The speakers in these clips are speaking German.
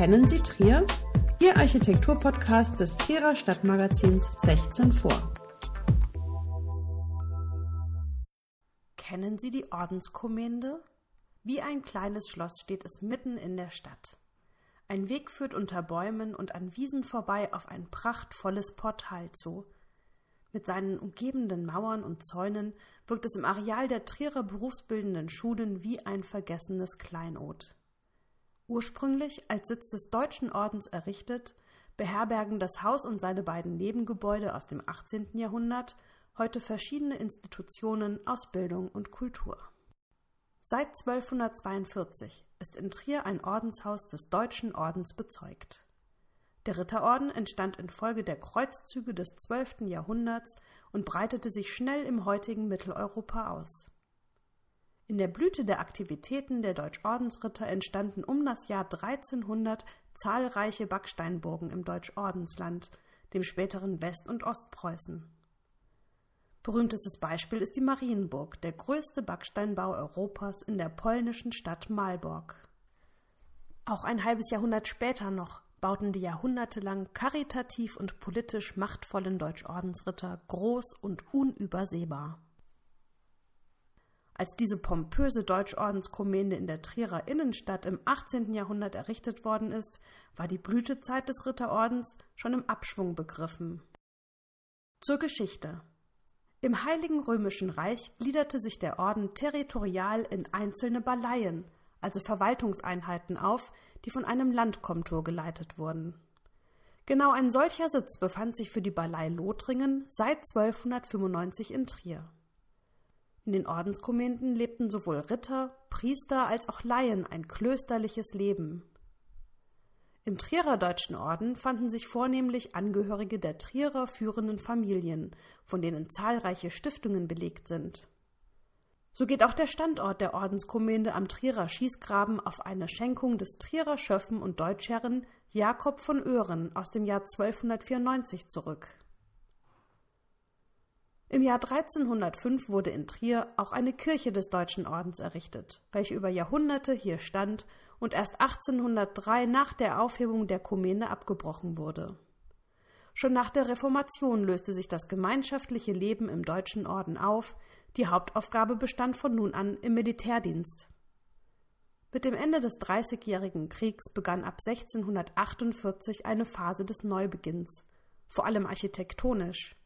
Kennen Sie Trier? Ihr Architekturpodcast des Trierer Stadtmagazins 16 vor. Kennen Sie die Ordenskommende? Wie ein kleines Schloss steht es mitten in der Stadt. Ein Weg führt unter Bäumen und an Wiesen vorbei auf ein prachtvolles Portal zu. Mit seinen umgebenden Mauern und Zäunen wirkt es im Areal der Trierer berufsbildenden Schulen wie ein vergessenes Kleinod. Ursprünglich als Sitz des Deutschen Ordens errichtet, beherbergen das Haus und seine beiden Nebengebäude aus dem 18. Jahrhundert heute verschiedene Institutionen aus Bildung und Kultur. Seit 1242 ist in Trier ein Ordenshaus des Deutschen Ordens bezeugt. Der Ritterorden entstand infolge der Kreuzzüge des 12. Jahrhunderts und breitete sich schnell im heutigen Mitteleuropa aus. In der Blüte der Aktivitäten der Deutschordensritter entstanden um das Jahr 1300 zahlreiche Backsteinburgen im Deutschordensland, dem späteren West- und Ostpreußen. Berühmtestes Beispiel ist die Marienburg, der größte Backsteinbau Europas in der polnischen Stadt Malbork. Auch ein halbes Jahrhundert später noch bauten die jahrhundertelang karitativ und politisch machtvollen Deutschordensritter groß und unübersehbar. Als diese pompöse Deutschordenskommende in der Trierer Innenstadt im 18. Jahrhundert errichtet worden ist, war die Blütezeit des Ritterordens schon im Abschwung begriffen. Zur Geschichte im Heiligen Römischen Reich gliederte sich der Orden territorial in einzelne Baleien, also Verwaltungseinheiten auf, die von einem Landkomtur geleitet wurden. Genau ein solcher Sitz befand sich für die Balei Lothringen seit 1295 in Trier. In den Ordenskommenden lebten sowohl Ritter, Priester als auch Laien ein klösterliches Leben. Im Trierer Deutschen Orden fanden sich vornehmlich Angehörige der Trierer führenden Familien, von denen zahlreiche Stiftungen belegt sind. So geht auch der Standort der Ordenskommende am Trierer Schießgraben auf eine Schenkung des Trierer Schöffen und Deutschherren Jakob von Oeren aus dem Jahr 1294 zurück. Im Jahr 1305 wurde in Trier auch eine Kirche des Deutschen Ordens errichtet, welche über Jahrhunderte hier stand und erst 1803 nach der Aufhebung der Kommende abgebrochen wurde. Schon nach der Reformation löste sich das gemeinschaftliche Leben im Deutschen Orden auf, die Hauptaufgabe bestand von nun an im Militärdienst. Mit dem Ende des Dreißigjährigen Kriegs begann ab 1648 eine Phase des Neubeginns, vor allem architektonisch.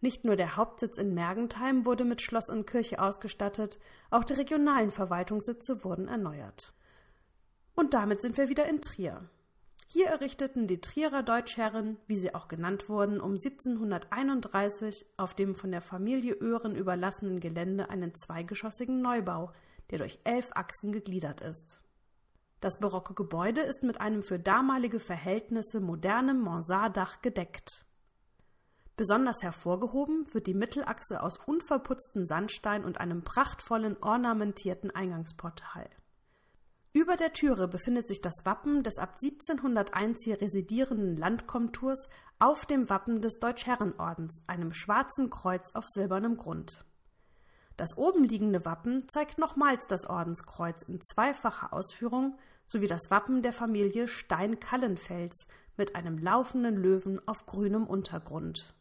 Nicht nur der Hauptsitz in Mergentheim wurde mit Schloss und Kirche ausgestattet, auch die regionalen Verwaltungssitze wurden erneuert. Und damit sind wir wieder in Trier. Hier errichteten die Trierer Deutschherren, wie sie auch genannt wurden, um 1731 auf dem von der Familie Oeren überlassenen Gelände einen zweigeschossigen Neubau, der durch elf Achsen gegliedert ist. Das barocke Gebäude ist mit einem für damalige Verhältnisse modernem Mansarddach gedeckt. Besonders hervorgehoben wird die Mittelachse aus unverputztem Sandstein und einem prachtvollen ornamentierten Eingangsportal. Über der Türe befindet sich das Wappen des ab 1701 hier residierenden Landkomturs auf dem Wappen des Deutschherrenordens, einem schwarzen Kreuz auf silbernem Grund. Das oben liegende Wappen zeigt nochmals das Ordenskreuz in zweifacher Ausführung sowie das Wappen der Familie Stein-Kallenfels mit einem laufenden Löwen auf grünem Untergrund.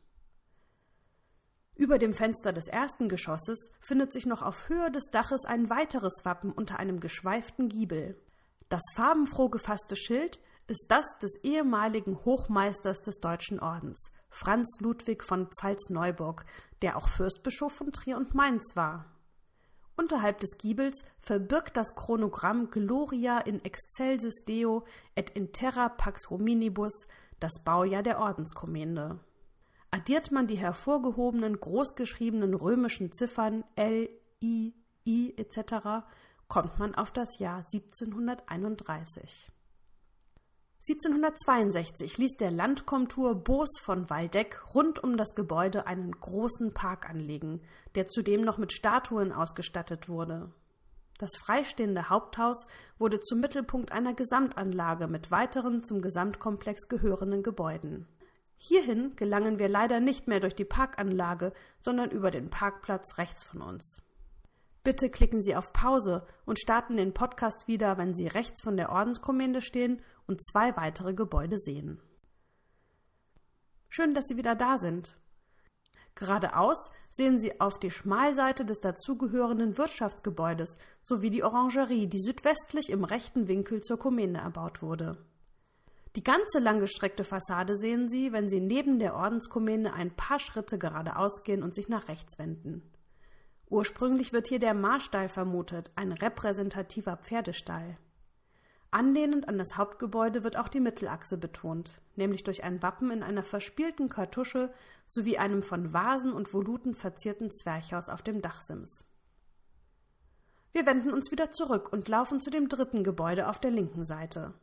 Über dem Fenster des ersten Geschosses findet sich noch auf Höhe des Daches ein weiteres Wappen unter einem geschweiften Giebel. Das farbenfroh gefasste Schild ist das des ehemaligen Hochmeisters des Deutschen Ordens, Franz Ludwig von Pfalz-Neuburg, der auch Fürstbischof von Trier und Mainz war. Unterhalb des Giebels verbirgt das Chronogramm Gloria in excelsis Deo et in terra pax hominibus das Baujahr der Ordenskommende. Addiert man die hervorgehobenen großgeschriebenen römischen Ziffern L, I, I etc., kommt man auf das Jahr 1731. 1762 ließ der Landkomtur Boos von Waldeck rund um das Gebäude einen großen Park anlegen, der zudem noch mit Statuen ausgestattet wurde. Das freistehende Haupthaus wurde zum Mittelpunkt einer Gesamtanlage mit weiteren zum Gesamtkomplex gehörenden Gebäuden. Hierhin gelangen wir leider nicht mehr durch die Parkanlage, sondern über den Parkplatz rechts von uns. Bitte klicken Sie auf Pause und starten den Podcast wieder, wenn Sie rechts von der Ordenskommende stehen und zwei weitere Gebäude sehen. Schön, dass Sie wieder da sind. Geradeaus sehen Sie auf die Schmalseite des dazugehörenden Wirtschaftsgebäudes sowie die Orangerie, die südwestlich im rechten Winkel zur Kommende erbaut wurde. Die ganze langgestreckte Fassade sehen Sie, wenn Sie neben der Ordenskommende ein paar Schritte geradeaus gehen und sich nach rechts wenden. Ursprünglich wird hier der Marstall vermutet, ein repräsentativer Pferdestall. Anlehnend an das Hauptgebäude wird auch die Mittelachse betont, nämlich durch ein Wappen in einer verspielten Kartusche sowie einem von Vasen und Voluten verzierten Zwerchhaus auf dem Dachsims. Wir wenden uns wieder zurück und laufen zu dem dritten Gebäude auf der linken Seite.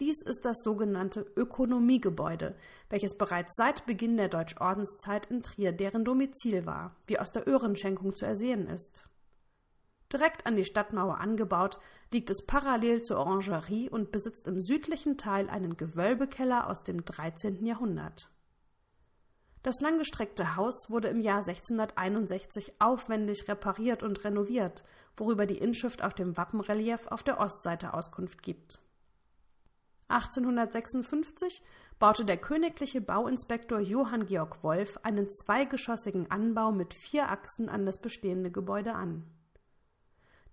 Dies ist das sogenannte Ökonomiegebäude, welches bereits seit Beginn der Deutschordenszeit in Trier deren Domizil war, wie aus der Öhrenschenkung zu ersehen ist. Direkt an die Stadtmauer angebaut, liegt es parallel zur Orangerie und besitzt im südlichen Teil einen Gewölbekeller aus dem 13. Jahrhundert. Das langgestreckte Haus wurde im Jahr 1661 aufwendig repariert und renoviert, worüber die Inschrift auf dem Wappenrelief auf der Ostseite Auskunft gibt. 1856 baute der königliche Bauinspektor Johann Georg Wolf einen zweigeschossigen Anbau mit vier Achsen an das bestehende Gebäude an.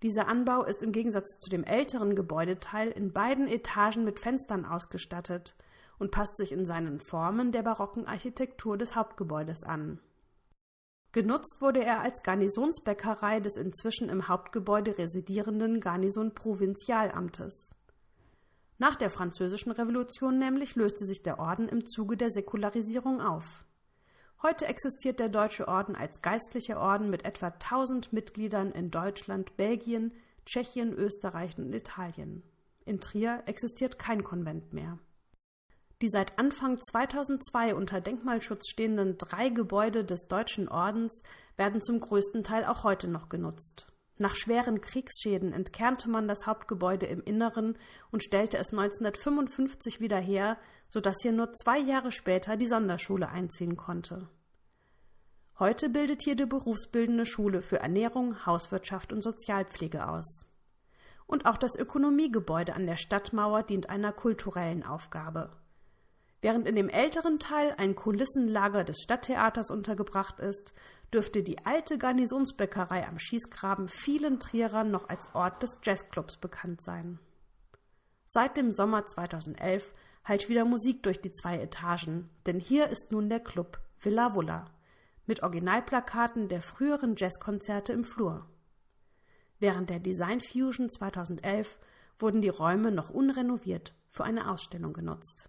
Dieser Anbau ist im Gegensatz zu dem älteren Gebäudeteil in beiden Etagen mit Fenstern ausgestattet und passt sich in seinen Formen der barocken Architektur des Hauptgebäudes an. Genutzt wurde er als Garnisonsbäckerei des inzwischen im Hauptgebäude residierenden Garnison Provinzialamtes. Nach der Französischen Revolution nämlich löste sich der Orden im Zuge der Säkularisierung auf. Heute existiert der Deutsche Orden als geistlicher Orden mit etwa 1000 Mitgliedern in Deutschland, Belgien, Tschechien, Österreich und Italien. In Trier existiert kein Konvent mehr. Die seit Anfang 2002 unter Denkmalschutz stehenden drei Gebäude des Deutschen Ordens werden zum größten Teil auch heute noch genutzt. Nach schweren Kriegsschäden entkernte man das Hauptgebäude im Inneren und stellte es 1955 wieder her, sodass hier nur zwei Jahre später die Sonderschule einziehen konnte. Heute bildet hier die berufsbildende Schule für Ernährung, Hauswirtschaft und Sozialpflege aus. Und auch das Ökonomiegebäude an der Stadtmauer dient einer kulturellen Aufgabe. Während in dem älteren Teil ein Kulissenlager des Stadttheaters untergebracht ist, dürfte die alte Garnisonsbäckerei am Schießgraben vielen Trierern noch als Ort des Jazzclubs bekannt sein. Seit dem Sommer 2011 hallt wieder Musik durch die zwei Etagen, denn hier ist nun der Club Villa Vulla mit Originalplakaten der früheren Jazzkonzerte im Flur. Während der Design Fusion 2011 wurden die Räume noch unrenoviert für eine Ausstellung genutzt.